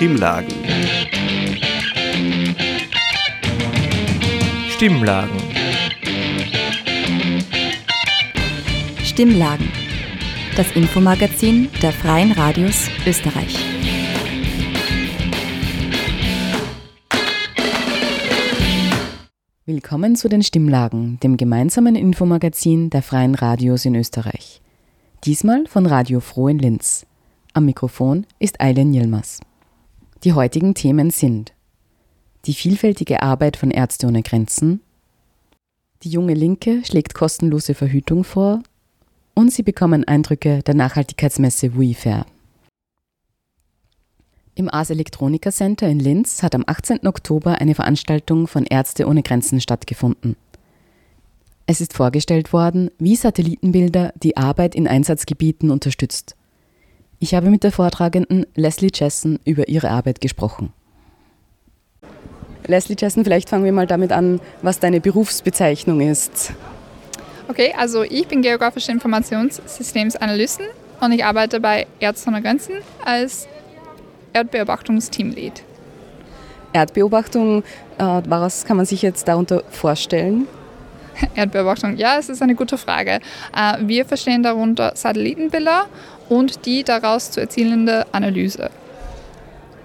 Stimmlagen. Stimmlagen. Stimmlagen. Das Infomagazin der Freien Radios Österreich. Willkommen zu den Stimmlagen, dem gemeinsamen Infomagazin der Freien Radios in Österreich. Diesmal von Radio Froh in Linz. Am Mikrofon ist Eileen Yilmaz. Die heutigen Themen sind die vielfältige Arbeit von Ärzte ohne Grenzen, die junge Linke schlägt kostenlose Verhütung vor und Sie bekommen Eindrücke der Nachhaltigkeitsmesse WeFair. Im Ars Electronica Center in Linz hat am 18. Oktober eine Veranstaltung von Ärzte ohne Grenzen stattgefunden. Es ist vorgestellt worden, wie Satellitenbilder die Arbeit in Einsatzgebieten unterstützt. Ich habe mit der Vortragenden Leslie Jessen über ihre Arbeit gesprochen. Leslie Jessen, vielleicht fangen wir mal damit an, was deine Berufsbezeichnung ist. Okay, also ich bin geografische Informationssystemsanalysten und ich arbeite bei Ärzte ohne Grenzen als Erdbeobachtungsteamlead. Erdbeobachtung, äh, was kann man sich jetzt darunter vorstellen? Erdbeobachtung, ja, es ist eine gute Frage. Äh, wir verstehen darunter Satellitenbilder und die daraus zu erzielende Analyse.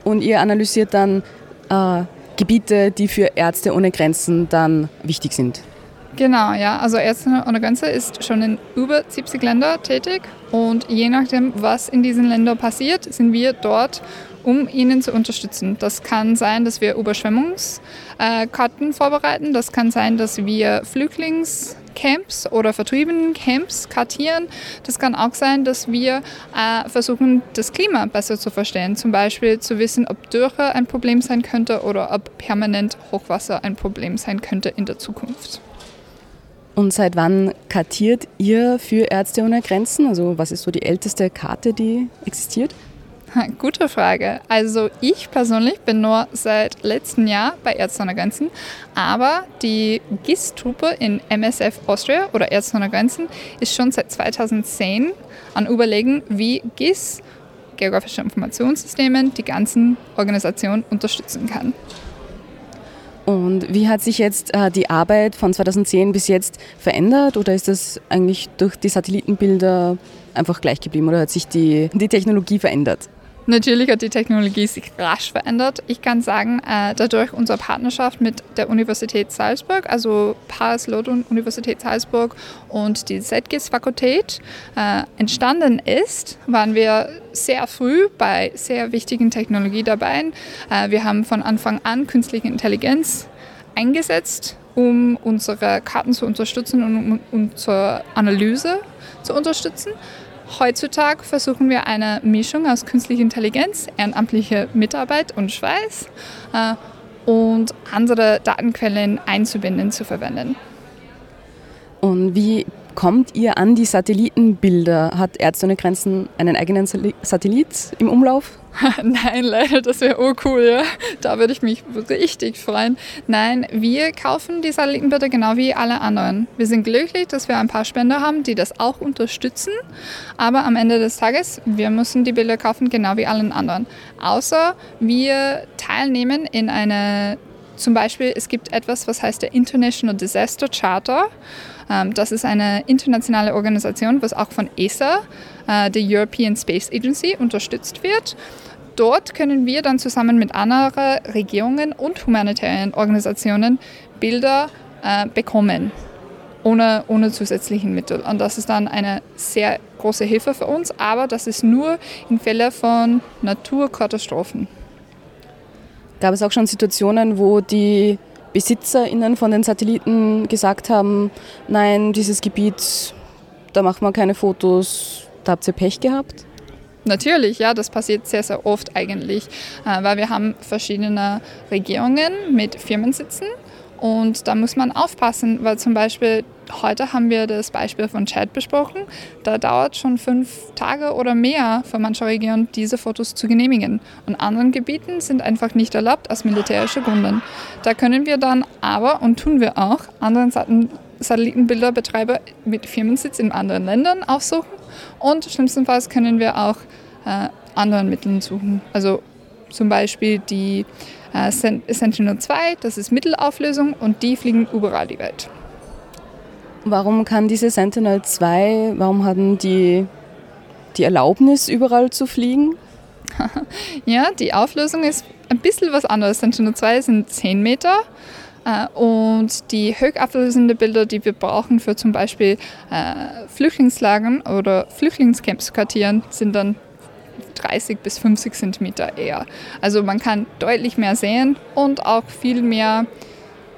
Und ihr analysiert dann äh, Gebiete, die für Ärzte ohne Grenzen dann wichtig sind? Genau, ja. Also Ärzte ohne Grenze ist schon in über 70 Ländern tätig und je nachdem, was in diesen Ländern passiert, sind wir dort, um ihnen zu unterstützen. Das kann sein, dass wir Überschwemmungskarten vorbereiten. Das kann sein, dass wir Flüchtlingscamps oder Vertriebenen-Camps kartieren. Das kann auch sein, dass wir äh, versuchen, das Klima besser zu verstehen. Zum Beispiel zu wissen, ob Dürre ein Problem sein könnte oder ob permanent Hochwasser ein Problem sein könnte in der Zukunft. Und seit wann kartiert ihr für Ärzte ohne Grenzen? Also was ist so die älteste Karte, die existiert? Gute Frage. Also ich persönlich bin nur seit letztem Jahr bei Ärzte ohne Grenzen, aber die GIS-Truppe in MSF Austria oder Ärzte ohne Grenzen ist schon seit 2010 an Überlegen, wie GIS, geografische Informationssysteme, die ganzen Organisationen unterstützen kann. Und wie hat sich jetzt äh, die Arbeit von 2010 bis jetzt verändert oder ist das eigentlich durch die Satellitenbilder einfach gleich geblieben oder hat sich die, die Technologie verändert? Natürlich hat die Technologie sich rasch verändert. Ich kann sagen, äh, dadurch unsere Partnerschaft mit der Universität Salzburg, also Paris-Lodon Universität Salzburg und die ZGIS-Fakultät äh, entstanden ist, waren wir sehr früh bei sehr wichtigen Technologie dabei. Äh, wir haben von Anfang an künstliche Intelligenz eingesetzt, um unsere Karten zu unterstützen und um unsere Analyse zu unterstützen. Heutzutage versuchen wir eine Mischung aus künstlicher Intelligenz, ehrenamtliche Mitarbeit und Schweiß äh, und andere Datenquellen einzubinden, zu verwenden. Und wie kommt ihr an die Satellitenbilder? Hat Ärzte ohne Grenzen einen eigenen Satellit im Umlauf? Nein, leider, das wäre oh cool, ja. Da würde ich mich richtig freuen. Nein, wir kaufen die Satellitenbilder genau wie alle anderen. Wir sind glücklich, dass wir ein paar Spender haben, die das auch unterstützen. Aber am Ende des Tages, wir müssen die Bilder kaufen, genau wie allen anderen. Außer wir teilnehmen in eine, zum Beispiel, es gibt etwas, was heißt der International Disaster Charter. Ähm, das ist eine internationale Organisation, was auch von ESA, äh, der European Space Agency, unterstützt wird. Dort können wir dann zusammen mit anderen Regierungen und humanitären Organisationen Bilder äh, bekommen, ohne, ohne zusätzlichen Mittel. Und das ist dann eine sehr große Hilfe für uns, aber das ist nur in Fällen von Naturkatastrophen. Gab es auch schon Situationen, wo die BesitzerInnen von den Satelliten gesagt haben, nein, dieses Gebiet, da macht man keine Fotos, da habt ihr Pech gehabt? Natürlich, ja, das passiert sehr, sehr oft eigentlich, äh, weil wir haben verschiedene Regierungen mit Firmensitzen und da muss man aufpassen, weil zum Beispiel heute haben wir das Beispiel von Chat besprochen. Da dauert schon fünf Tage oder mehr für manche Regionen, diese Fotos zu genehmigen. Und anderen Gebieten sind einfach nicht erlaubt aus militärischen Gründen. Da können wir dann aber, und tun wir auch, anderen Satellitenbilderbetreiber mit Firmensitz in anderen Ländern aufsuchen und schlimmstenfalls können wir auch äh, anderen Mitteln suchen. Also zum Beispiel die äh, Sentinel-2, das ist Mittelauflösung und die fliegen überall die Welt. Warum kann diese Sentinel-2, warum hatten die die Erlaubnis, überall zu fliegen? ja, die Auflösung ist ein bisschen was anderes. Sentinel-2 sind 10 Meter äh, und die höchauflösende Bilder, die wir brauchen für zum Beispiel äh, Flüchtlingslagern oder Flüchtlingscamps zu kartieren, sind dann 30 bis 50 Zentimeter eher. Also man kann deutlich mehr sehen und auch viel mehr,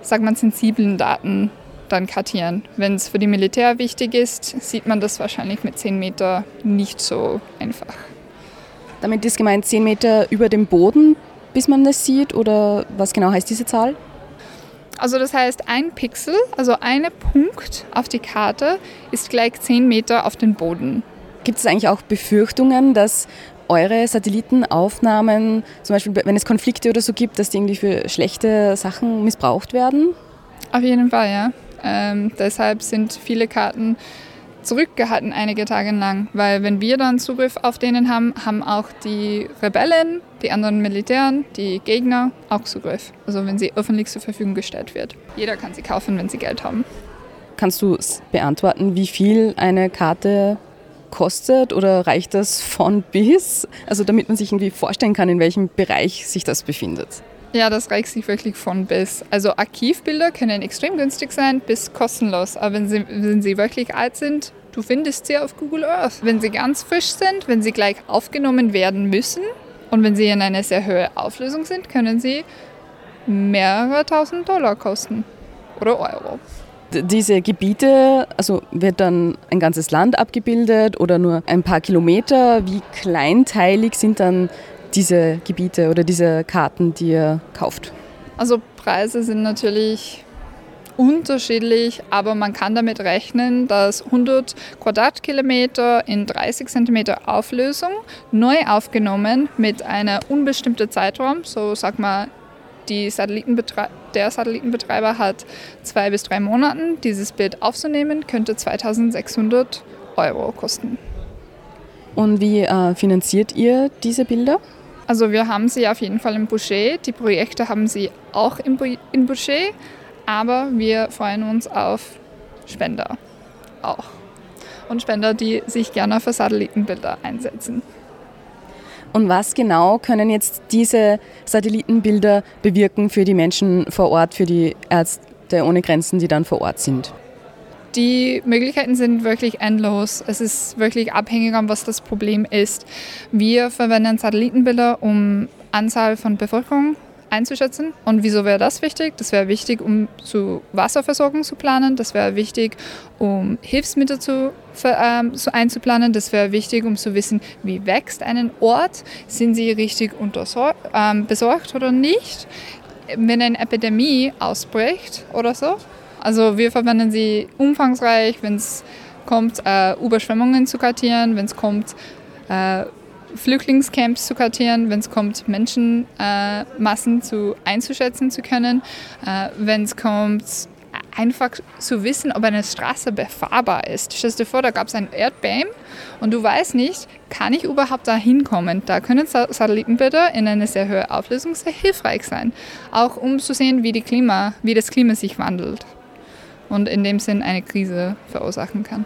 sagt man, sensiblen Daten dann kartieren. Wenn es für die Militär wichtig ist, sieht man das wahrscheinlich mit 10 Meter nicht so einfach. Damit ist gemeint 10 Meter über dem Boden, bis man das sieht oder was genau heißt diese Zahl? Also das heißt, ein Pixel, also ein Punkt auf die Karte, ist gleich 10 Meter auf den Boden. Gibt es eigentlich auch Befürchtungen, dass eure Satellitenaufnahmen, zum Beispiel wenn es Konflikte oder so gibt, dass die irgendwie für schlechte Sachen missbraucht werden? Auf jeden Fall, ja. Ähm, deshalb sind viele Karten zurückgehalten einige Tage lang, weil wenn wir dann Zugriff auf denen haben, haben auch die Rebellen, die anderen Militären, die Gegner auch Zugriff. Also wenn sie öffentlich zur Verfügung gestellt wird. Jeder kann sie kaufen, wenn sie Geld haben. Kannst du beantworten, wie viel eine Karte kostet oder reicht das von bis? Also damit man sich irgendwie vorstellen kann, in welchem Bereich sich das befindet. Ja, das reicht sich wirklich von bis. Also Archivbilder können extrem günstig sein bis kostenlos. Aber wenn sie, wenn sie wirklich alt sind, du findest sie auf Google Earth. Wenn sie ganz frisch sind, wenn sie gleich aufgenommen werden müssen und wenn sie in einer sehr hohen Auflösung sind, können sie mehrere tausend Dollar kosten oder Euro. Diese Gebiete, also wird dann ein ganzes Land abgebildet oder nur ein paar Kilometer? Wie kleinteilig sind dann diese Gebiete oder diese Karten, die ihr kauft? Also Preise sind natürlich unterschiedlich, aber man kann damit rechnen, dass 100 Quadratkilometer in 30 cm Auflösung neu aufgenommen mit einer unbestimmten Zeitraum, so sag mal, die Satellitenbetre der Satellitenbetreiber hat zwei bis drei Monate, dieses Bild aufzunehmen, könnte 2600 Euro kosten. Und wie äh, finanziert ihr diese Bilder? Also wir haben sie auf jeden Fall im Budget. Die Projekte haben sie auch im, im Budget, aber wir freuen uns auf Spender auch. Und Spender, die sich gerne für Satellitenbilder einsetzen. Und was genau können jetzt diese Satellitenbilder bewirken für die Menschen vor Ort, für die Ärzte ohne Grenzen, die dann vor Ort sind? Die Möglichkeiten sind wirklich endlos. Es ist wirklich abhängig, an was das Problem ist. Wir verwenden Satellitenbilder, um Anzahl von Bevölkerung einzuschätzen. Und wieso wäre das wichtig? Das wäre wichtig, um zu Wasserversorgung zu planen. Das wäre wichtig, um Hilfsmittel zu, zu einzuplanen. Das wäre wichtig, um zu wissen, wie wächst ein Ort. Sind sie richtig äh, besorgt oder nicht? Wenn eine Epidemie ausbricht oder so, also wir verwenden sie umfangreich, wenn es kommt, äh, Überschwemmungen zu kartieren, wenn es kommt, äh, Flüchtlingscamps zu kartieren, wenn es kommt, Menschenmassen äh, zu einzuschätzen zu können, äh, wenn es kommt, einfach zu wissen, ob eine Straße befahrbar ist. Stell dir vor, da gab es ein Erdbeben und du weißt nicht, kann ich überhaupt da hinkommen? Da können Satellitenbilder in einer sehr hohen Auflösung sehr hilfreich sein, auch um zu sehen, wie, die Klima, wie das Klima sich wandelt und in dem Sinn eine Krise verursachen kann.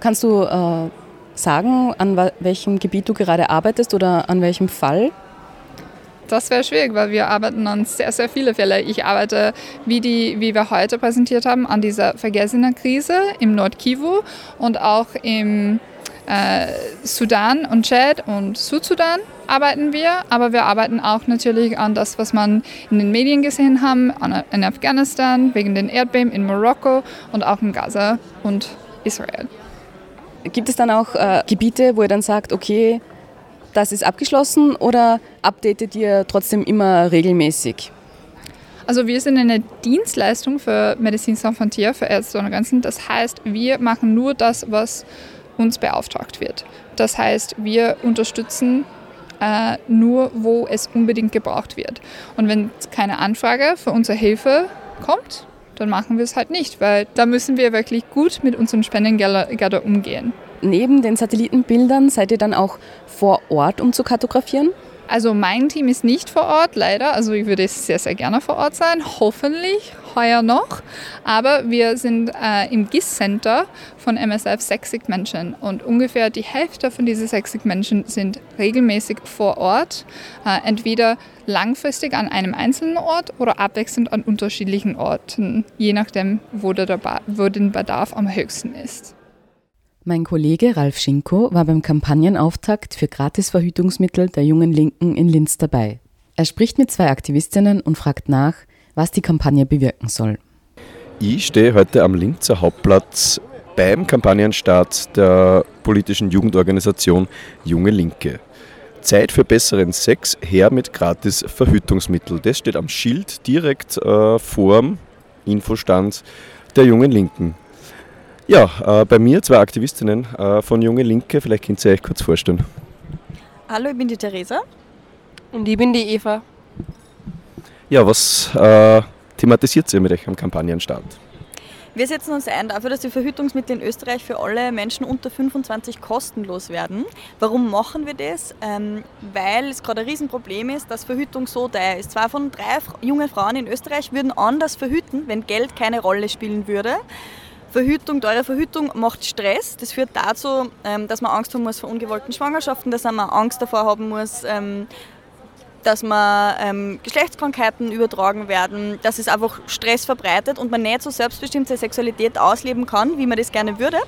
Kannst du äh, sagen, an welchem Gebiet du gerade arbeitest oder an welchem Fall? Das wäre schwierig, weil wir arbeiten an sehr, sehr viele Fälle. Ich arbeite, wie, die, wie wir heute präsentiert haben, an dieser vergessenen Krise im Nordkivu und auch im äh, Sudan und Tschad und Südsudan arbeiten wir, aber wir arbeiten auch natürlich an das, was man in den Medien gesehen haben, in Afghanistan, wegen den Erdbeben in Marokko und auch in Gaza und Israel. Gibt es dann auch äh, Gebiete, wo ihr dann sagt, okay, das ist abgeschlossen oder updatet ihr trotzdem immer regelmäßig? Also wir sind eine Dienstleistung für Medizin Sans Frontières, für Ärzte ohne Grenzen. Das heißt, wir machen nur das, was uns beauftragt wird. Das heißt, wir unterstützen äh, nur, wo es unbedingt gebraucht wird. Und wenn keine Anfrage für unsere Hilfe kommt, dann machen wir es halt nicht, weil da müssen wir wirklich gut mit unseren Spendengeldern umgehen. Neben den Satellitenbildern seid ihr dann auch vor Ort, um zu kartografieren? Also mein Team ist nicht vor Ort, leider. Also ich würde sehr, sehr gerne vor Ort sein. Hoffentlich heuer noch. Aber wir sind äh, im GIS-Center von MSF 60 Menschen und ungefähr die Hälfte von diesen 60 Menschen sind regelmäßig vor Ort. Äh, entweder langfristig an einem einzelnen Ort oder abwechselnd an unterschiedlichen Orten, je nachdem, wo der, wo der Bedarf am höchsten ist. Mein Kollege Ralf Schinko war beim Kampagnenauftakt für Gratisverhütungsmittel der Jungen Linken in Linz dabei. Er spricht mit zwei Aktivistinnen und fragt nach, was die Kampagne bewirken soll. Ich stehe heute am Linzer Hauptplatz beim Kampagnenstart der politischen Jugendorganisation Junge Linke. Zeit für besseren Sex, her mit gratis Verhütungsmittel. Das steht am Schild direkt äh, vorm Infostand der Jungen Linken. Ja, äh, bei mir zwei Aktivistinnen äh, von Junge Linke. Vielleicht könnt ihr euch kurz vorstellen. Hallo, ich bin die Theresa. Und ich bin die Eva. Ja, was äh, thematisiert ihr mit euch am Kampagnenstart? Wir setzen uns ein dafür, dass die Verhütungsmittel in Österreich für alle Menschen unter 25 kostenlos werden. Warum machen wir das? Ähm, weil es gerade ein Riesenproblem ist, dass Verhütung so teuer ist. Zwei von drei jungen Frauen in Österreich würden anders verhüten, wenn Geld keine Rolle spielen würde. Verhütung, teure Verhütung macht Stress. Das führt dazu, ähm, dass man Angst haben muss vor ungewollten Schwangerschaften, dass man Angst davor haben muss, ähm, dass man ähm, Geschlechtskrankheiten übertragen werden, dass es einfach Stress verbreitet und man nicht so selbstbestimmt seine Sexualität ausleben kann, wie man das gerne würde.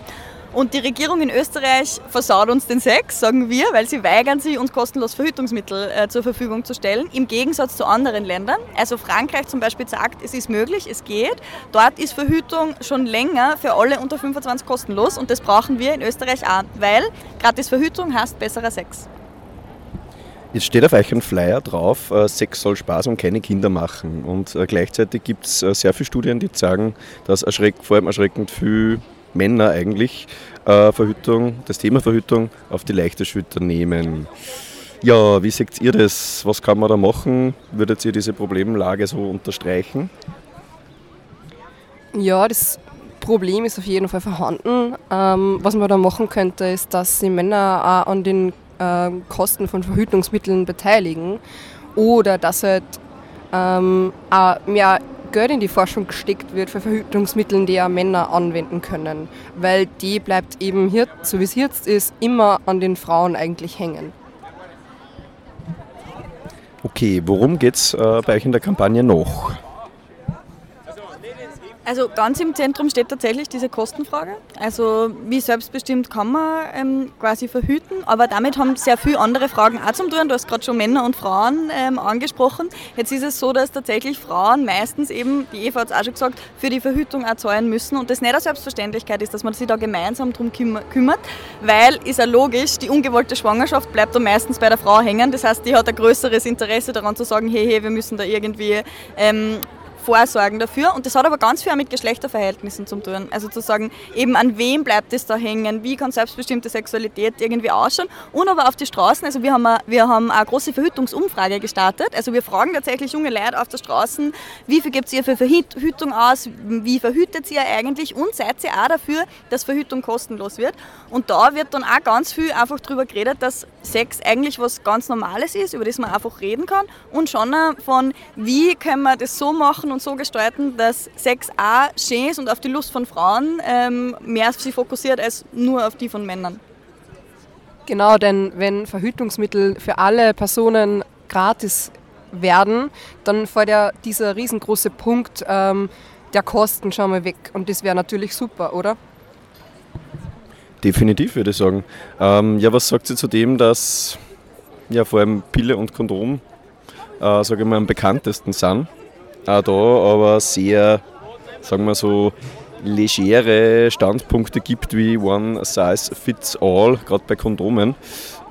Und die Regierung in Österreich versaut uns den Sex, sagen wir, weil sie weigern sich, uns kostenlos Verhütungsmittel äh, zur Verfügung zu stellen, im Gegensatz zu anderen Ländern. Also Frankreich zum Beispiel sagt, es ist möglich, es geht. Dort ist Verhütung schon länger für alle unter 25 kostenlos und das brauchen wir in Österreich auch, weil gratis Verhütung heißt besserer Sex. Jetzt steht auf euch ein Flyer drauf, äh, Sex soll Spaß und keine Kinder machen. Und äh, gleichzeitig gibt es äh, sehr viele Studien, die sagen, dass erschreck, vor allem erschreckend viele Männer eigentlich äh, Verhütung, das Thema Verhütung auf die leichte Schulter nehmen. Ja, wie seht ihr das? Was kann man da machen? Würdet ihr diese Problemlage so unterstreichen? Ja, das Problem ist auf jeden Fall vorhanden. Ähm, was man da machen könnte, ist, dass die Männer auch an den äh, Kosten von Verhütungsmitteln beteiligen oder dass halt ähm, auch mehr Geld in die Forschung gesteckt wird für Verhütungsmittel, die ja Männer anwenden können. Weil die bleibt eben hier, so wie es jetzt ist, immer an den Frauen eigentlich hängen. Okay, worum geht es äh, bei euch in der Kampagne noch? Also ganz im Zentrum steht tatsächlich diese Kostenfrage. Also wie selbstbestimmt kann man ähm, quasi verhüten, aber damit haben sehr viele andere Fragen auch zum tun. Du hast gerade schon Männer und Frauen ähm, angesprochen. Jetzt ist es so, dass tatsächlich Frauen meistens eben, die Eva hat es auch schon gesagt, für die Verhütung auch zahlen müssen und das nicht eine Selbstverständlichkeit ist, dass man sich da gemeinsam darum kümmert, weil, ist ja logisch, die ungewollte Schwangerschaft bleibt da meistens bei der Frau hängen. Das heißt, die hat ein größeres Interesse daran zu sagen, hey, hey, wir müssen da irgendwie ähm, vorsorgen dafür. Und das hat aber ganz viel mit Geschlechterverhältnissen zu tun. Also zu sagen, eben an wem bleibt es da hängen, wie kann selbstbestimmte Sexualität irgendwie ausschauen. Und aber auf die Straßen, also wir haben, eine, wir haben eine große Verhütungsumfrage gestartet. Also wir fragen tatsächlich junge Leute auf der Straße, wie viel gibt ihr für Verhütung aus, wie verhütet ihr eigentlich und seid ihr auch dafür, dass Verhütung kostenlos wird. Und da wird dann auch ganz viel einfach darüber geredet, dass Sex eigentlich was ganz Normales ist, über das man einfach reden kann und schon von, wie können wir das so machen und so gestalten, dass Sex auch schön ist und auf die Lust von Frauen ähm, mehr sich fokussiert als nur auf die von Männern. Genau, denn wenn Verhütungsmittel für alle Personen gratis werden, dann fällt ja dieser riesengroße Punkt ähm, der Kosten schon mal weg. Und das wäre natürlich super, oder? Definitiv, würde ich sagen. Ähm, ja, was sagt sie zu dem, dass ja, vor allem Pille und Kondom, äh, sage ich mal, am bekanntesten sind? Auch da aber sehr, sagen wir so, legere Standpunkte gibt wie One Size Fits All, gerade bei Kondomen.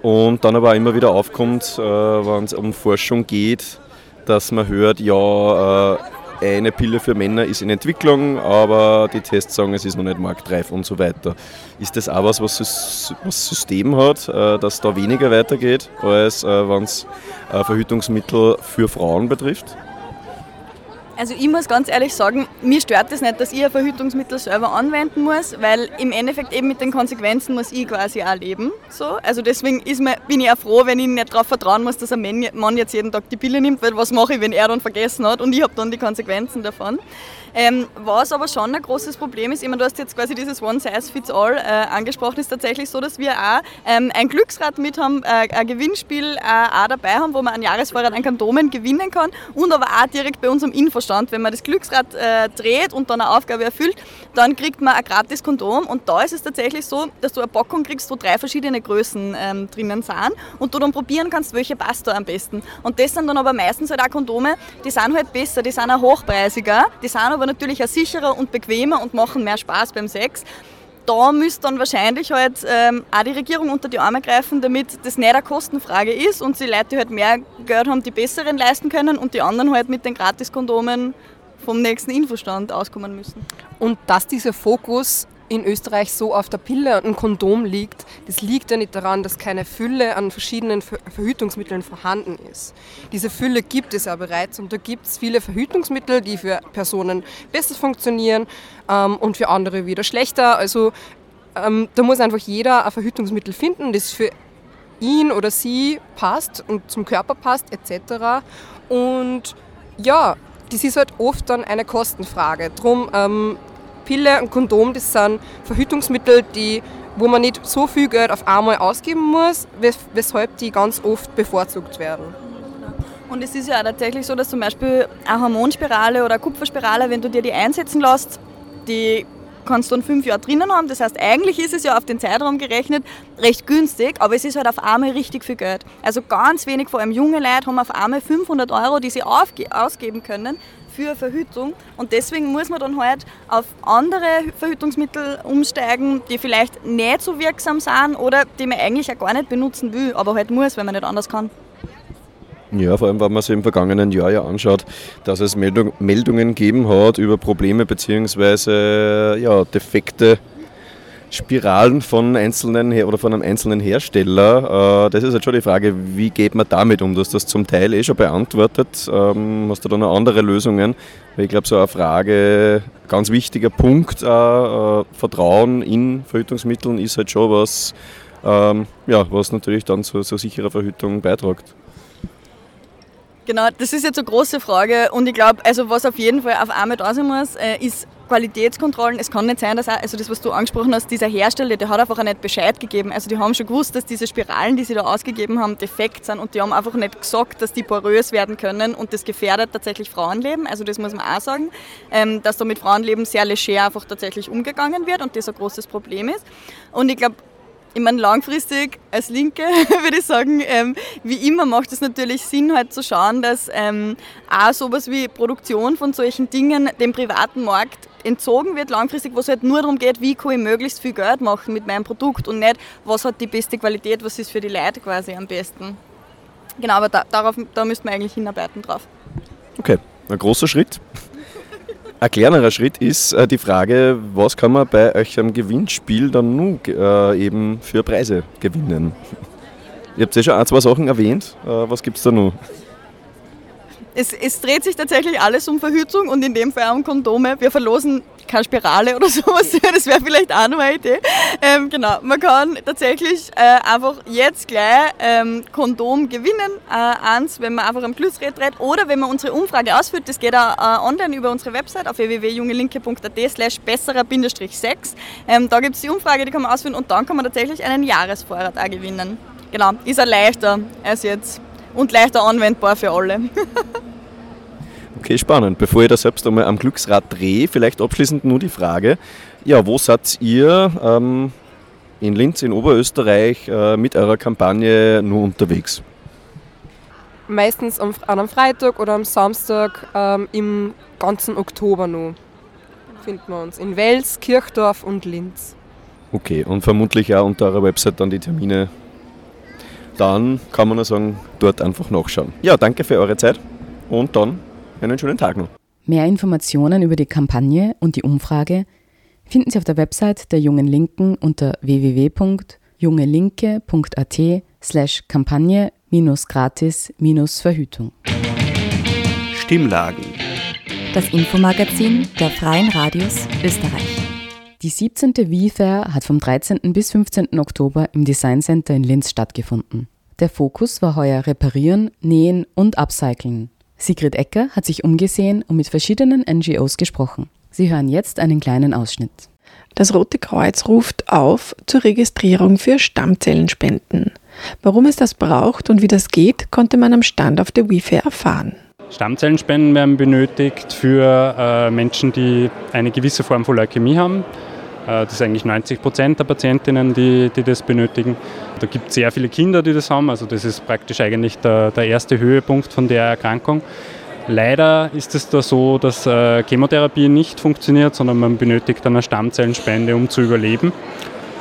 Und dann aber auch immer wieder aufkommt, äh, wenn es um Forschung geht, dass man hört, ja, äh, eine Pille für Männer ist in Entwicklung, aber die Tests sagen, es ist noch nicht marktreif und so weiter. Ist das auch was, was das System hat, äh, dass da weniger weitergeht, als äh, wenn es äh, Verhütungsmittel für Frauen betrifft? Also ich muss ganz ehrlich sagen, mir stört es das nicht, dass ich ein Verhütungsmittel selber anwenden muss, weil im Endeffekt eben mit den Konsequenzen muss ich quasi auch leben. So. Also deswegen mir, bin ich auch froh, wenn ich nicht darauf vertrauen muss, dass ein Mann jetzt jeden Tag die Pille nimmt, weil was mache ich, wenn er dann vergessen hat und ich habe dann die Konsequenzen davon. Ähm, was aber schon ein großes Problem ist, ich meine, du hast jetzt quasi dieses One Size Fits All äh, angesprochen, ist tatsächlich so, dass wir auch ähm, ein Glücksrad mit haben, äh, ein Gewinnspiel äh, auch dabei haben, wo man ein Jahresvorrat an Kondomen gewinnen kann und aber auch direkt bei unserem Infostand, wenn man das Glücksrad äh, dreht und dann eine Aufgabe erfüllt, dann kriegt man ein gratis Kondom und da ist es tatsächlich so, dass du eine Packung kriegst, wo drei verschiedene Größen ähm, drinnen sind und du dann probieren kannst, welche passt da am besten. Und das sind dann aber meistens halt auch Kondome, die sind halt besser, die sind auch hochpreisiger, die sind aber natürlich auch sicherer und bequemer und machen mehr Spaß beim Sex. Da müsste dann wahrscheinlich halt ähm, auch die Regierung unter die Arme greifen, damit das nicht eine Kostenfrage ist und die Leute, die halt mehr Geld haben, die besseren leisten können und die anderen halt mit den Gratiskondomen vom nächsten Infostand auskommen müssen. Und dass dieser Fokus in Österreich so auf der Pille und ein Kondom liegt, das liegt ja nicht daran, dass keine Fülle an verschiedenen Verhütungsmitteln vorhanden ist. Diese Fülle gibt es ja bereits und da gibt es viele Verhütungsmittel, die für Personen besser funktionieren ähm, und für andere wieder schlechter. Also ähm, da muss einfach jeder ein Verhütungsmittel finden, das für ihn oder sie passt und zum Körper passt etc. Und ja, das ist halt oft dann eine Kostenfrage. Drum ähm, Pille und Kondom, das sind Verhütungsmittel, die, wo man nicht so viel Geld auf einmal ausgeben muss, weshalb die ganz oft bevorzugt werden. Und es ist ja auch tatsächlich so, dass zum Beispiel eine Hormonspirale oder eine Kupferspirale, wenn du dir die einsetzen lässt, die kannst du dann fünf Jahre drinnen haben. Das heißt, eigentlich ist es ja auf den Zeitraum gerechnet recht günstig, aber es ist halt auf einmal richtig viel Geld. Also ganz wenig, vor allem junge Leute, haben auf einmal 500 Euro, die sie ausgeben können für Verhütung. Und deswegen muss man dann halt auf andere Verhütungsmittel umsteigen, die vielleicht nicht so wirksam sind oder die man eigentlich auch gar nicht benutzen will, aber halt muss, wenn man nicht anders kann. Ja, vor allem, wenn man sich im vergangenen Jahr ja anschaut, dass es Meldung, Meldungen gegeben hat über Probleme bzw. Ja, defekte Spiralen von einzelnen oder von einem einzelnen Hersteller. Äh, das ist jetzt schon die Frage, wie geht man damit um? Du hast das zum Teil eh schon beantwortet. Ähm, hast du da noch andere Lösungen? Weil ich glaube, so eine Frage, ganz wichtiger Punkt, äh, Vertrauen in Verhütungsmitteln ist halt schon was, ähm, ja, was natürlich dann zu so sicherer Verhütung beiträgt. Genau, das ist jetzt eine große Frage und ich glaube, also was auf jeden Fall auf einmal da sein muss, äh, ist Qualitätskontrollen. Es kann nicht sein, dass auch, also das, was du angesprochen hast, dieser Hersteller, der hat einfach auch nicht Bescheid gegeben. Also die haben schon gewusst, dass diese Spiralen, die sie da ausgegeben haben, defekt sind und die haben einfach nicht gesagt, dass die porös werden können und das gefährdet tatsächlich Frauenleben. Also das muss man auch sagen, ähm, dass da mit Frauenleben sehr leger einfach tatsächlich umgegangen wird und das ein großes Problem ist. Und ich glaube, ich meine, langfristig als Linke würde ich sagen, ähm, wie immer macht es natürlich Sinn, halt zu schauen, dass ähm, auch sowas wie Produktion von solchen Dingen dem privaten Markt entzogen wird, langfristig, wo es halt nur darum geht, wie kann ich möglichst viel Geld machen mit meinem Produkt und nicht, was hat die beste Qualität, was ist für die Leute quasi am besten. Genau, aber da, darauf, da müsste man eigentlich hinarbeiten drauf. Okay, ein großer Schritt. Ein kleinerer Schritt ist äh, die Frage, was kann man bei euch am Gewinnspiel dann nun äh, eben für Preise gewinnen? Ihr habt ja schon ein, zwei Sachen erwähnt. Äh, was gibt es da noch? Es, es, dreht sich tatsächlich alles um Verhütung und in dem Fall um Kondome. Wir verlosen keine Spirale oder sowas, das wäre vielleicht auch noch eine Idee. Ähm, genau, man kann tatsächlich äh, einfach jetzt gleich ähm, Kondom gewinnen, äh, eins, wenn man einfach am Glücksrad dreht oder wenn man unsere Umfrage ausführt, das geht auch äh, online über unsere Website auf www.jungelinke.at slash besserer-sex. Ähm, da gibt es die Umfrage, die kann man ausführen und dann kann man tatsächlich einen Jahresvorrat auch gewinnen. Genau, ist er leichter als jetzt und leichter anwendbar für alle. Okay, spannend. Bevor ich da selbst einmal am Glücksrad drehe, vielleicht abschließend nur die Frage, ja, wo seid ihr ähm, in Linz in Oberösterreich äh, mit eurer Kampagne nur unterwegs? Meistens am, an einem Freitag oder am Samstag ähm, im ganzen Oktober nur finden wir uns. In Wels, Kirchdorf und Linz. Okay, und vermutlich auch unter eurer Website dann die Termine. Dann kann man nur sagen, dort einfach nachschauen. Ja, danke für eure Zeit und dann einen schönen Tag noch. Mehr Informationen über die Kampagne und die Umfrage finden Sie auf der Website der Jungen Linken unter www.jungelinke.at slash Kampagne gratis Verhütung. Stimmlagen das Infomagazin der Freien Radios Österreich. Die 17. Wii-Fair hat vom 13. bis 15. Oktober im Design Center in Linz stattgefunden. Der Fokus war heuer Reparieren, Nähen und Upcycling. Sigrid Ecker hat sich umgesehen und mit verschiedenen NGOs gesprochen. Sie hören jetzt einen kleinen Ausschnitt. Das Rote Kreuz ruft auf zur Registrierung für Stammzellenspenden. Warum es das braucht und wie das geht, konnte man am Stand auf der WeFair erfahren. Stammzellenspenden werden benötigt für äh, Menschen, die eine gewisse Form von Leukämie haben. Äh, das sind eigentlich 90 Prozent der Patientinnen, die, die das benötigen. Da gibt es sehr viele Kinder, die das haben. Also das ist praktisch eigentlich der, der erste Höhepunkt von der Erkrankung. Leider ist es da so, dass äh, Chemotherapie nicht funktioniert, sondern man benötigt eine Stammzellenspende, um zu überleben.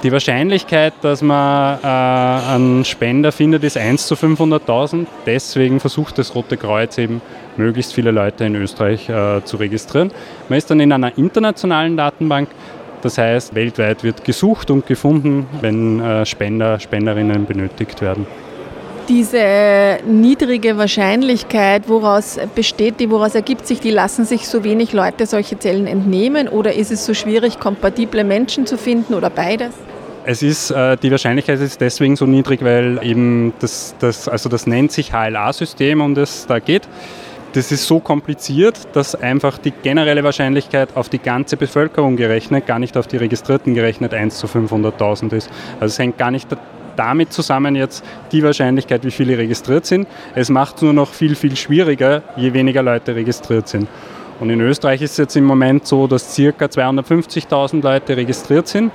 Die Wahrscheinlichkeit, dass man äh, einen Spender findet, ist 1 zu 500.000. Deswegen versucht das Rote Kreuz eben, möglichst viele Leute in Österreich äh, zu registrieren. Man ist dann in einer internationalen Datenbank. Das heißt, weltweit wird gesucht und gefunden, wenn äh, Spender, Spenderinnen benötigt werden. Diese niedrige Wahrscheinlichkeit, woraus besteht die, woraus ergibt sich die, lassen sich so wenig Leute solche Zellen entnehmen oder ist es so schwierig, kompatible Menschen zu finden oder beides? Es ist, äh, die Wahrscheinlichkeit ist deswegen so niedrig, weil eben das, das, also das nennt sich HLA-System, um das da geht. Das ist so kompliziert, dass einfach die generelle Wahrscheinlichkeit auf die ganze Bevölkerung gerechnet, gar nicht auf die Registrierten gerechnet, 1 zu 500.000 ist. Also es hängt gar nicht damit zusammen jetzt die Wahrscheinlichkeit, wie viele registriert sind. Es macht es nur noch viel, viel schwieriger, je weniger Leute registriert sind. Und in Österreich ist es jetzt im Moment so, dass ca. 250.000 Leute registriert sind.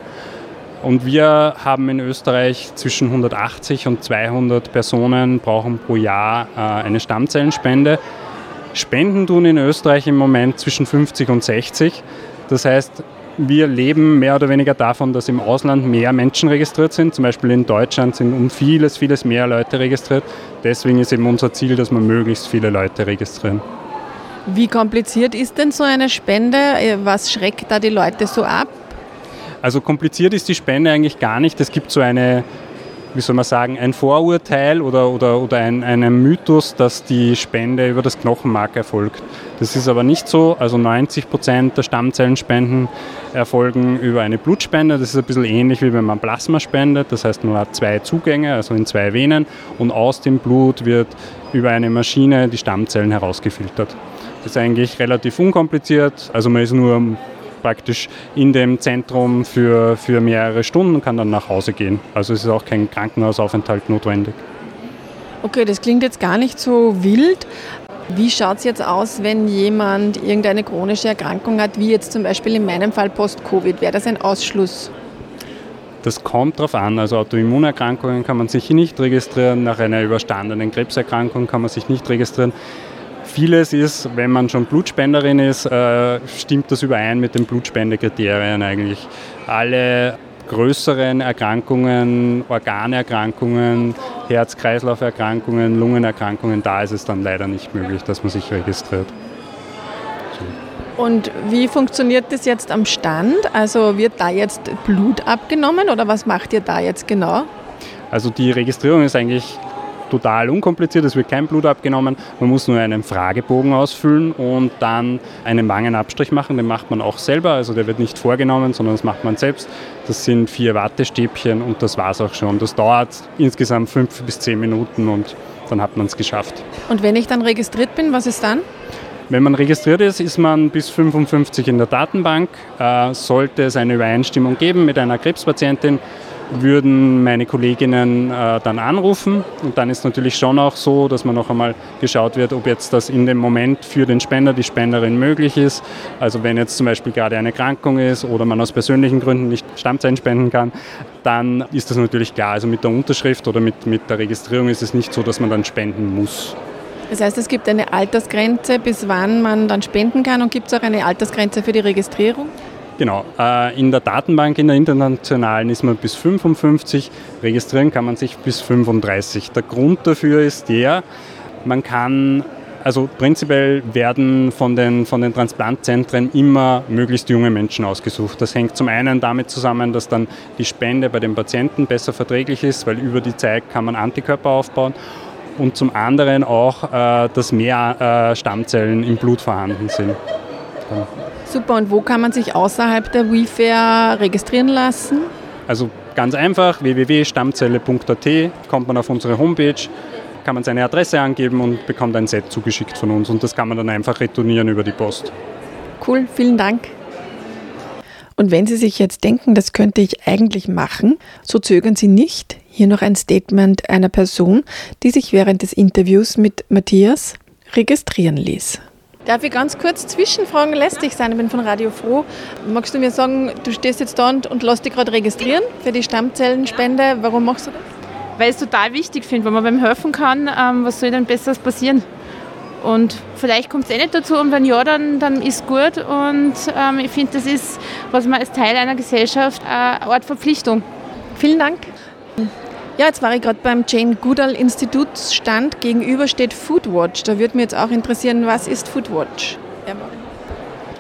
Und wir haben in Österreich zwischen 180 und 200 Personen brauchen pro Jahr äh, eine Stammzellenspende. Spenden tun in Österreich im Moment zwischen 50 und 60. Das heißt, wir leben mehr oder weniger davon, dass im Ausland mehr Menschen registriert sind. Zum Beispiel in Deutschland sind um vieles, vieles mehr Leute registriert. Deswegen ist eben unser Ziel, dass wir möglichst viele Leute registrieren. Wie kompliziert ist denn so eine Spende? Was schreckt da die Leute so ab? Also kompliziert ist die Spende eigentlich gar nicht. Es gibt so eine, wie soll man sagen, ein Vorurteil oder, oder, oder ein, einen Mythos, dass die Spende über das Knochenmark erfolgt. Das ist aber nicht so. Also 90 Prozent der Stammzellenspenden erfolgen über eine Blutspende. Das ist ein bisschen ähnlich wie wenn man Plasma spendet. Das heißt, man hat zwei Zugänge, also in zwei Venen und aus dem Blut wird über eine Maschine die Stammzellen herausgefiltert. Das ist eigentlich relativ unkompliziert. Also man ist nur praktisch in dem Zentrum für, für mehrere Stunden und kann dann nach Hause gehen. Also es ist auch kein Krankenhausaufenthalt notwendig. Okay, das klingt jetzt gar nicht so wild. Wie schaut es jetzt aus, wenn jemand irgendeine chronische Erkrankung hat, wie jetzt zum Beispiel in meinem Fall Post-Covid? Wäre das ein Ausschluss? Das kommt darauf an. Also Autoimmunerkrankungen kann man sich nicht registrieren, nach einer überstandenen Krebserkrankung kann man sich nicht registrieren. Vieles ist, wenn man schon Blutspenderin ist, äh, stimmt das überein mit den Blutspendekriterien eigentlich. Alle größeren Erkrankungen, Organerkrankungen, Herz-Kreislauf-Erkrankungen, Lungenerkrankungen, da ist es dann leider nicht möglich, dass man sich registriert. Und wie funktioniert das jetzt am Stand? Also wird da jetzt Blut abgenommen oder was macht ihr da jetzt genau? Also die Registrierung ist eigentlich total unkompliziert, es wird kein Blut abgenommen. Man muss nur einen Fragebogen ausfüllen und dann einen Wangenabstrich machen. Den macht man auch selber, also der wird nicht vorgenommen, sondern das macht man selbst. Das sind vier Wattestäbchen und das war es auch schon. Das dauert insgesamt fünf bis zehn Minuten und dann hat man es geschafft. Und wenn ich dann registriert bin, was ist dann? Wenn man registriert ist, ist man bis 55 in der Datenbank. Äh, sollte es eine Übereinstimmung geben mit einer Krebspatientin, würden meine Kolleginnen äh, dann anrufen. Und dann ist natürlich schon auch so, dass man noch einmal geschaut wird, ob jetzt das in dem Moment für den Spender, die Spenderin möglich ist. Also wenn jetzt zum Beispiel gerade eine Erkrankung ist oder man aus persönlichen Gründen nicht Stammzellen spenden kann, dann ist das natürlich klar. Also mit der Unterschrift oder mit, mit der Registrierung ist es nicht so, dass man dann spenden muss. Das heißt, es gibt eine Altersgrenze, bis wann man dann spenden kann und gibt es auch eine Altersgrenze für die Registrierung? Genau, äh, in der Datenbank, in der internationalen ist man bis 55, registrieren kann man sich bis 35. Der Grund dafür ist der, man kann, also prinzipiell werden von den, von den Transplantzentren immer möglichst junge Menschen ausgesucht. Das hängt zum einen damit zusammen, dass dann die Spende bei den Patienten besser verträglich ist, weil über die Zeit kann man Antikörper aufbauen und zum anderen auch, äh, dass mehr äh, Stammzellen im Blut vorhanden sind. Kann. Super, und wo kann man sich außerhalb der WeFair registrieren lassen? Also ganz einfach, www.stammzelle.at, kommt man auf unsere Homepage, kann man seine Adresse angeben und bekommt ein Set zugeschickt von uns und das kann man dann einfach retournieren über die Post. Cool, vielen Dank. Und wenn Sie sich jetzt denken, das könnte ich eigentlich machen, so zögern Sie nicht. Hier noch ein Statement einer Person, die sich während des Interviews mit Matthias registrieren ließ. Darf ich ganz kurz zwischenfragen, lästig sein? Ich bin von Radio Froh. Magst du mir sagen, du stehst jetzt da und, und lässt dich gerade registrieren für die Stammzellenspende. Warum machst du das? Weil ich es total wichtig finde, wenn man beim helfen kann, ähm, was soll denn Besseres passieren? Und vielleicht kommt es eh nicht dazu und wenn ja, dann, dann ist gut. Und ähm, ich finde, das ist, was man als Teil einer Gesellschaft äh, eine Art Verpflichtung. Vielen Dank. Ja, jetzt war ich gerade beim Jane Goodall Institutsstand. Gegenüber steht Foodwatch. Da würde mich jetzt auch interessieren, was ist Foodwatch? Ja,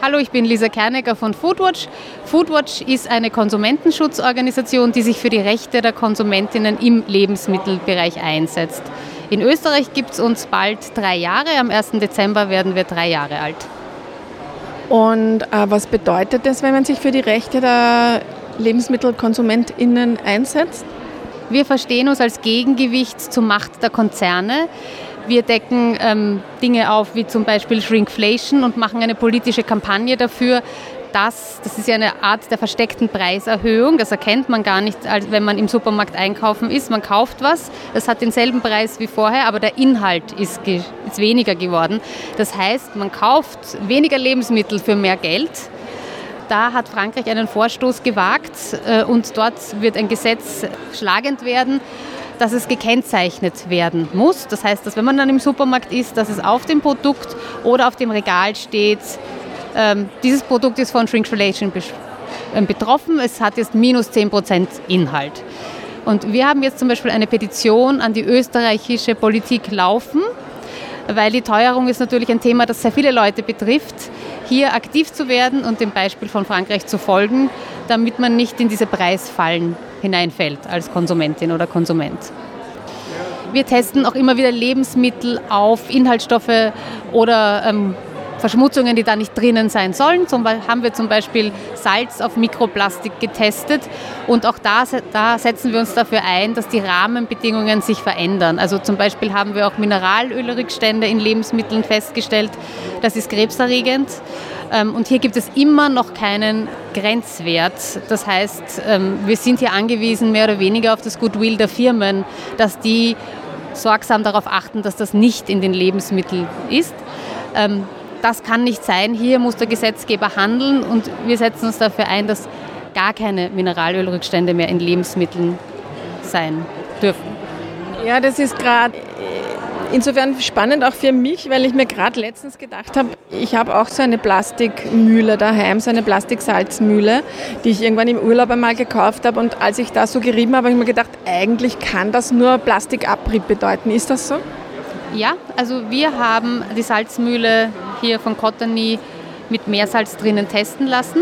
Hallo, ich bin Lisa Kernecker von Foodwatch. Foodwatch ist eine Konsumentenschutzorganisation, die sich für die Rechte der Konsumentinnen im Lebensmittelbereich einsetzt. In Österreich gibt es uns bald drei Jahre. Am 1. Dezember werden wir drei Jahre alt. Und äh, was bedeutet das, wenn man sich für die Rechte der LebensmittelkonsumentInnen einsetzt? Wir verstehen uns als Gegengewicht zur Macht der Konzerne. Wir decken ähm, Dinge auf wie zum Beispiel Shrinkflation und machen eine politische Kampagne dafür, dass, das ist ja eine Art der versteckten Preiserhöhung, das erkennt man gar nicht, wenn man im Supermarkt einkaufen ist. Man kauft was, das hat denselben Preis wie vorher, aber der Inhalt ist, ist weniger geworden. Das heißt, man kauft weniger Lebensmittel für mehr Geld. Da hat Frankreich einen Vorstoß gewagt äh, und dort wird ein Gesetz schlagend werden, dass es gekennzeichnet werden muss. Das heißt, dass wenn man dann im Supermarkt ist, dass es auf dem Produkt oder auf dem Regal steht, ähm, dieses Produkt ist von Shrinkflation ähm, betroffen. Es hat jetzt minus 10% Inhalt. Und wir haben jetzt zum Beispiel eine Petition an die österreichische Politik laufen, weil die Teuerung ist natürlich ein Thema, das sehr viele Leute betrifft, hier aktiv zu werden und dem Beispiel von Frankreich zu folgen, damit man nicht in diese Preisfallen hineinfällt als Konsumentin oder Konsument. Wir testen auch immer wieder Lebensmittel auf Inhaltsstoffe oder ähm, Verschmutzungen, die da nicht drinnen sein sollen. Zum Beispiel haben wir zum Beispiel Salz auf Mikroplastik getestet und auch da, da setzen wir uns dafür ein, dass die Rahmenbedingungen sich verändern. Also zum Beispiel haben wir auch Mineralölrückstände in Lebensmitteln festgestellt. Das ist krebserregend. Ähm, und hier gibt es immer noch keinen Grenzwert. Das heißt, ähm, wir sind hier angewiesen, mehr oder weniger auf das Goodwill der Firmen, dass die sorgsam darauf achten, dass das nicht in den Lebensmitteln ist. Das kann nicht sein. Hier muss der Gesetzgeber handeln und wir setzen uns dafür ein, dass gar keine Mineralölrückstände mehr in Lebensmitteln sein dürfen. Ja, das ist gerade insofern spannend auch für mich, weil ich mir gerade letztens gedacht habe, ich habe auch so eine Plastikmühle daheim, so eine Plastiksalzmühle, die ich irgendwann im Urlaub einmal gekauft habe. Und als ich da so gerieben habe, habe ich mir gedacht, eigentlich kann das nur Plastikabrieb bedeuten. Ist das so? Ja, also wir haben die Salzmühle hier von Cottony mit Meersalz drinnen testen lassen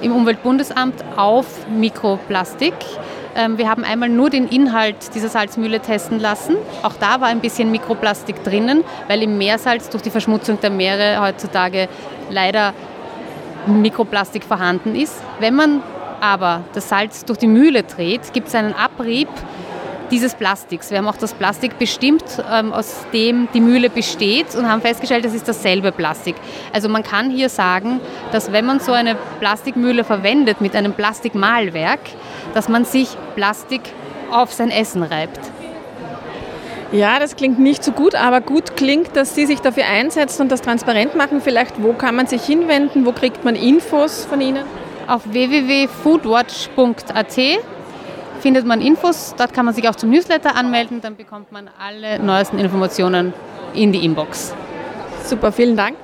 im Umweltbundesamt auf Mikroplastik. Ähm, wir haben einmal nur den Inhalt dieser Salzmühle testen lassen. Auch da war ein bisschen Mikroplastik drinnen, weil im Meersalz durch die Verschmutzung der Meere heutzutage leider Mikroplastik vorhanden ist. Wenn man aber das Salz durch die Mühle dreht, gibt es einen Abrieb dieses Plastiks. Wir haben auch das Plastik bestimmt, ähm, aus dem die Mühle besteht und haben festgestellt, das ist dasselbe Plastik. Also man kann hier sagen, dass wenn man so eine Plastikmühle verwendet mit einem Plastikmalwerk, dass man sich Plastik auf sein Essen reibt. Ja, das klingt nicht so gut, aber gut klingt, dass Sie sich dafür einsetzen und das transparent machen. Vielleicht, wo kann man sich hinwenden? Wo kriegt man Infos von Ihnen? Auf www.foodwatch.at findet man Infos. Dort kann man sich auch zum Newsletter anmelden. Dann bekommt man alle neuesten Informationen in die Inbox. Super, vielen Dank.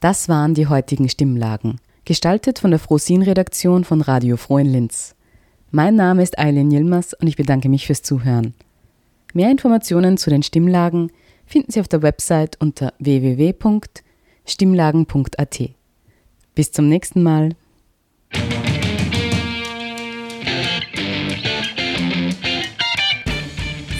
Das waren die heutigen Stimmlagen, gestaltet von der Frosin-Redaktion von Radio Froh in Linz. Mein Name ist Eileen Yilmaz und ich bedanke mich fürs Zuhören. Mehr Informationen zu den Stimmlagen finden Sie auf der Website unter www.stimmlagen.at. Bis zum nächsten Mal.